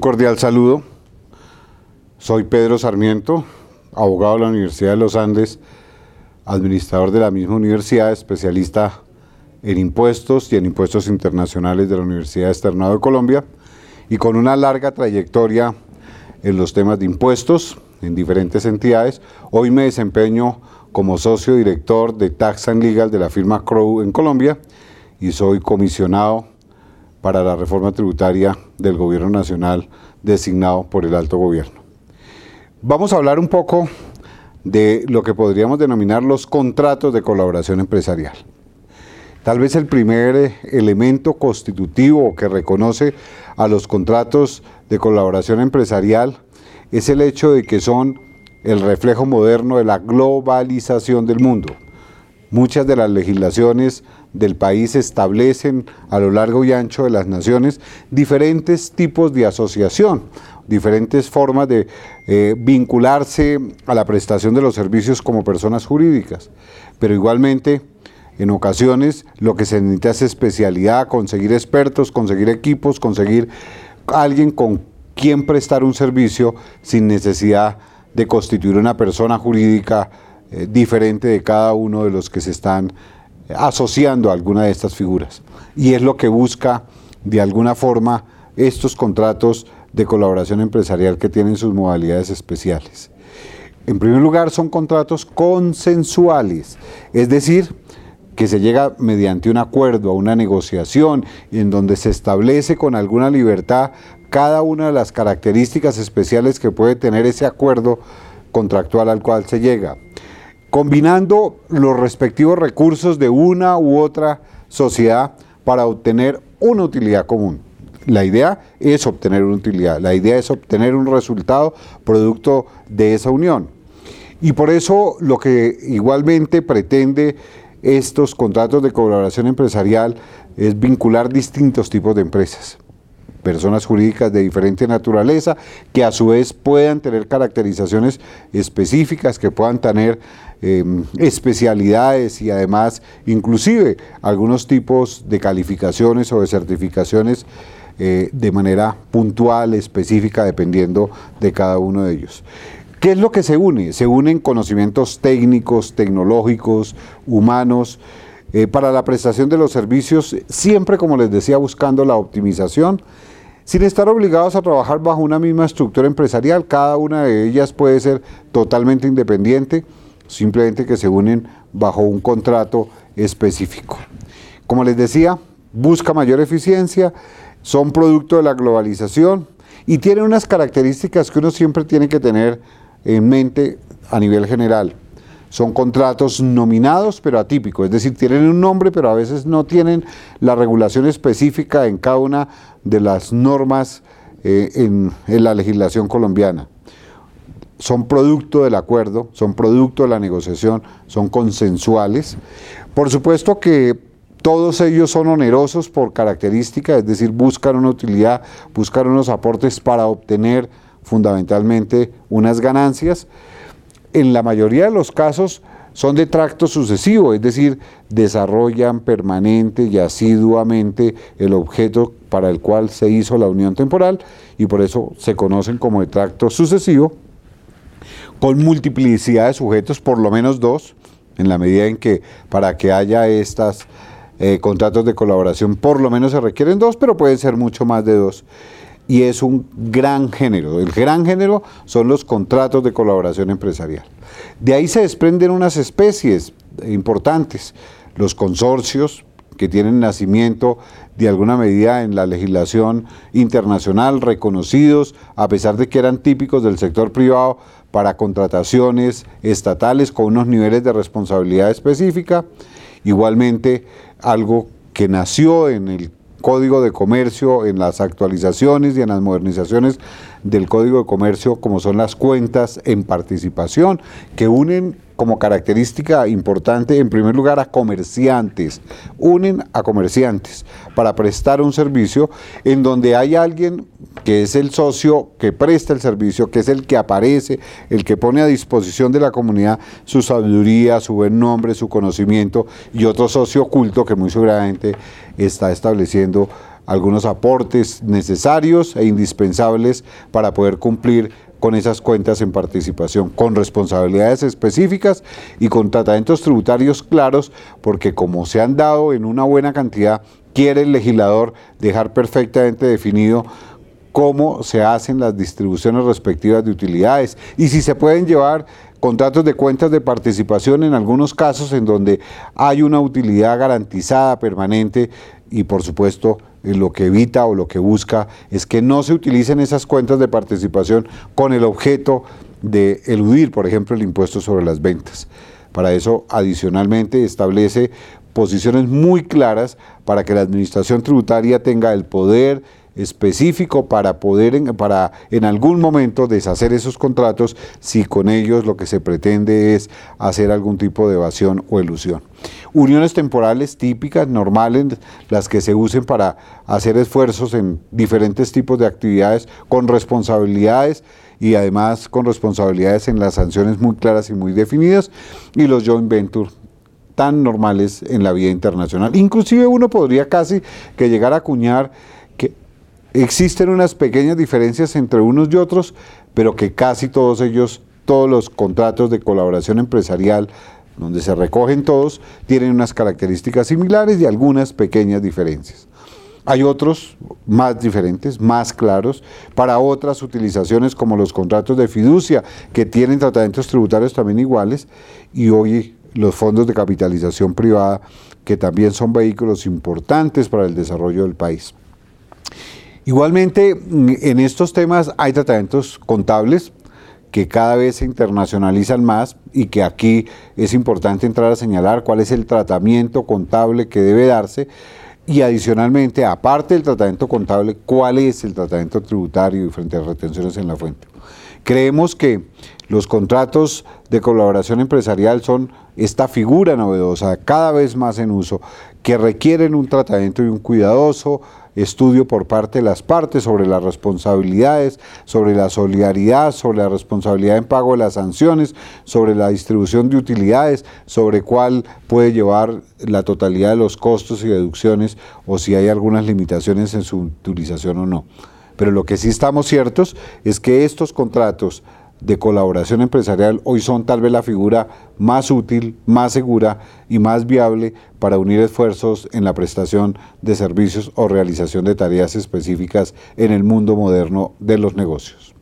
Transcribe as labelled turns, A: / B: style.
A: Un cordial saludo. Soy Pedro Sarmiento, abogado de la Universidad de los Andes, administrador de la misma universidad, especialista en impuestos y en impuestos internacionales de la Universidad Externado de Colombia y con una larga trayectoria en los temas de impuestos en diferentes entidades. Hoy me desempeño como socio director de Tax and Legal de la firma Crow en Colombia y soy comisionado para la reforma tributaria del gobierno nacional designado por el alto gobierno. Vamos a hablar un poco de lo que podríamos denominar los contratos de colaboración empresarial. Tal vez el primer eh, elemento constitutivo que reconoce a los contratos de colaboración empresarial es el hecho de que son el reflejo moderno de la globalización del mundo. Muchas de las legislaciones del país establecen a lo largo y ancho de las naciones diferentes tipos de asociación, diferentes formas de eh, vincularse a la prestación de los servicios como personas jurídicas. Pero igualmente, en ocasiones lo que se necesita es especialidad, conseguir expertos, conseguir equipos, conseguir alguien con quien prestar un servicio sin necesidad de constituir una persona jurídica eh, diferente de cada uno de los que se están asociando a alguna de estas figuras. Y es lo que busca de alguna forma estos contratos de colaboración empresarial que tienen sus modalidades especiales. En primer lugar, son contratos consensuales, es decir, que se llega mediante un acuerdo, a una negociación, en donde se establece con alguna libertad cada una de las características especiales que puede tener ese acuerdo contractual al cual se llega, combinando los respectivos recursos de una u otra sociedad para obtener una utilidad común. La idea es obtener una utilidad, la idea es obtener un resultado producto de esa unión. Y por eso lo que igualmente pretende estos contratos de colaboración empresarial es vincular distintos tipos de empresas personas jurídicas de diferente naturaleza, que a su vez puedan tener caracterizaciones específicas, que puedan tener em, especialidades y además inclusive algunos tipos de calificaciones o de certificaciones eh, de manera puntual, específica, dependiendo de cada uno de ellos. ¿Qué es lo que se une? Se unen conocimientos técnicos, tecnológicos, humanos, eh, para la prestación de los servicios, siempre, como les decía, buscando la optimización sin estar obligados a trabajar bajo una misma estructura empresarial. Cada una de ellas puede ser totalmente independiente, simplemente que se unen bajo un contrato específico. Como les decía, busca mayor eficiencia, son producto de la globalización y tienen unas características que uno siempre tiene que tener en mente a nivel general. Son contratos nominados pero atípicos, es decir, tienen un nombre pero a veces no tienen la regulación específica en cada una de las normas eh, en, en la legislación colombiana. Son producto del acuerdo, son producto de la negociación, son consensuales. Por supuesto que todos ellos son onerosos por característica, es decir, buscan una utilidad, buscan unos aportes para obtener fundamentalmente unas ganancias en la mayoría de los casos son de tracto sucesivo, es decir, desarrollan permanente y asiduamente el objeto para el cual se hizo la unión temporal y por eso se conocen como de tracto sucesivo, con multiplicidad de sujetos, por lo menos dos, en la medida en que para que haya estos eh, contratos de colaboración por lo menos se requieren dos, pero pueden ser mucho más de dos y es un gran género. El gran género son los contratos de colaboración empresarial. De ahí se desprenden unas especies importantes, los consorcios que tienen nacimiento de alguna medida en la legislación internacional, reconocidos, a pesar de que eran típicos del sector privado, para contrataciones estatales con unos niveles de responsabilidad específica. Igualmente, algo que nació en el Código de Comercio, en las actualizaciones y en las modernizaciones del Código de Comercio, como son las cuentas en participación, que unen como característica importante, en primer lugar, a comerciantes, unen a comerciantes para prestar un servicio en donde hay alguien que es el socio que presta el servicio, que es el que aparece, el que pone a disposición de la comunidad su sabiduría, su buen nombre, su conocimiento, y otro socio oculto que muy seguramente está estableciendo algunos aportes necesarios e indispensables para poder cumplir con esas cuentas en participación, con responsabilidades específicas y con tratamientos tributarios claros, porque como se han dado en una buena cantidad, quiere el legislador dejar perfectamente definido cómo se hacen las distribuciones respectivas de utilidades y si se pueden llevar contratos de cuentas de participación en algunos casos en donde hay una utilidad garantizada permanente y por supuesto lo que evita o lo que busca es que no se utilicen esas cuentas de participación con el objeto de eludir, por ejemplo, el impuesto sobre las ventas. Para eso, adicionalmente, establece posiciones muy claras para que la administración tributaria tenga el poder específico para poder en, para en algún momento deshacer esos contratos si con ellos lo que se pretende es hacer algún tipo de evasión o ilusión. Uniones temporales típicas, normales, las que se usen para hacer esfuerzos en diferentes tipos de actividades con responsabilidades y además con responsabilidades en las sanciones muy claras y muy definidas y los joint venture tan normales en la vida internacional. Inclusive uno podría casi que llegar a acuñar Existen unas pequeñas diferencias entre unos y otros, pero que casi todos ellos, todos los contratos de colaboración empresarial, donde se recogen todos, tienen unas características similares y algunas pequeñas diferencias. Hay otros más diferentes, más claros, para otras utilizaciones como los contratos de fiducia, que tienen tratamientos tributarios también iguales, y hoy los fondos de capitalización privada, que también son vehículos importantes para el desarrollo del país. Igualmente, en estos temas hay tratamientos contables que cada vez se internacionalizan más y que aquí es importante entrar a señalar cuál es el tratamiento contable que debe darse y adicionalmente, aparte del tratamiento contable, cuál es el tratamiento tributario y frente a retenciones en la fuente. Creemos que los contratos de colaboración empresarial son esta figura novedosa, cada vez más en uso, que requieren un tratamiento y un cuidadoso estudio por parte de las partes sobre las responsabilidades, sobre la solidaridad, sobre la responsabilidad en pago de las sanciones, sobre la distribución de utilidades, sobre cuál puede llevar la totalidad de los costos y deducciones o si hay algunas limitaciones en su utilización o no. Pero lo que sí estamos ciertos es que estos contratos de colaboración empresarial hoy son tal vez la figura más útil, más segura y más viable para unir esfuerzos en la prestación de servicios o realización de tareas específicas en el mundo moderno de los negocios.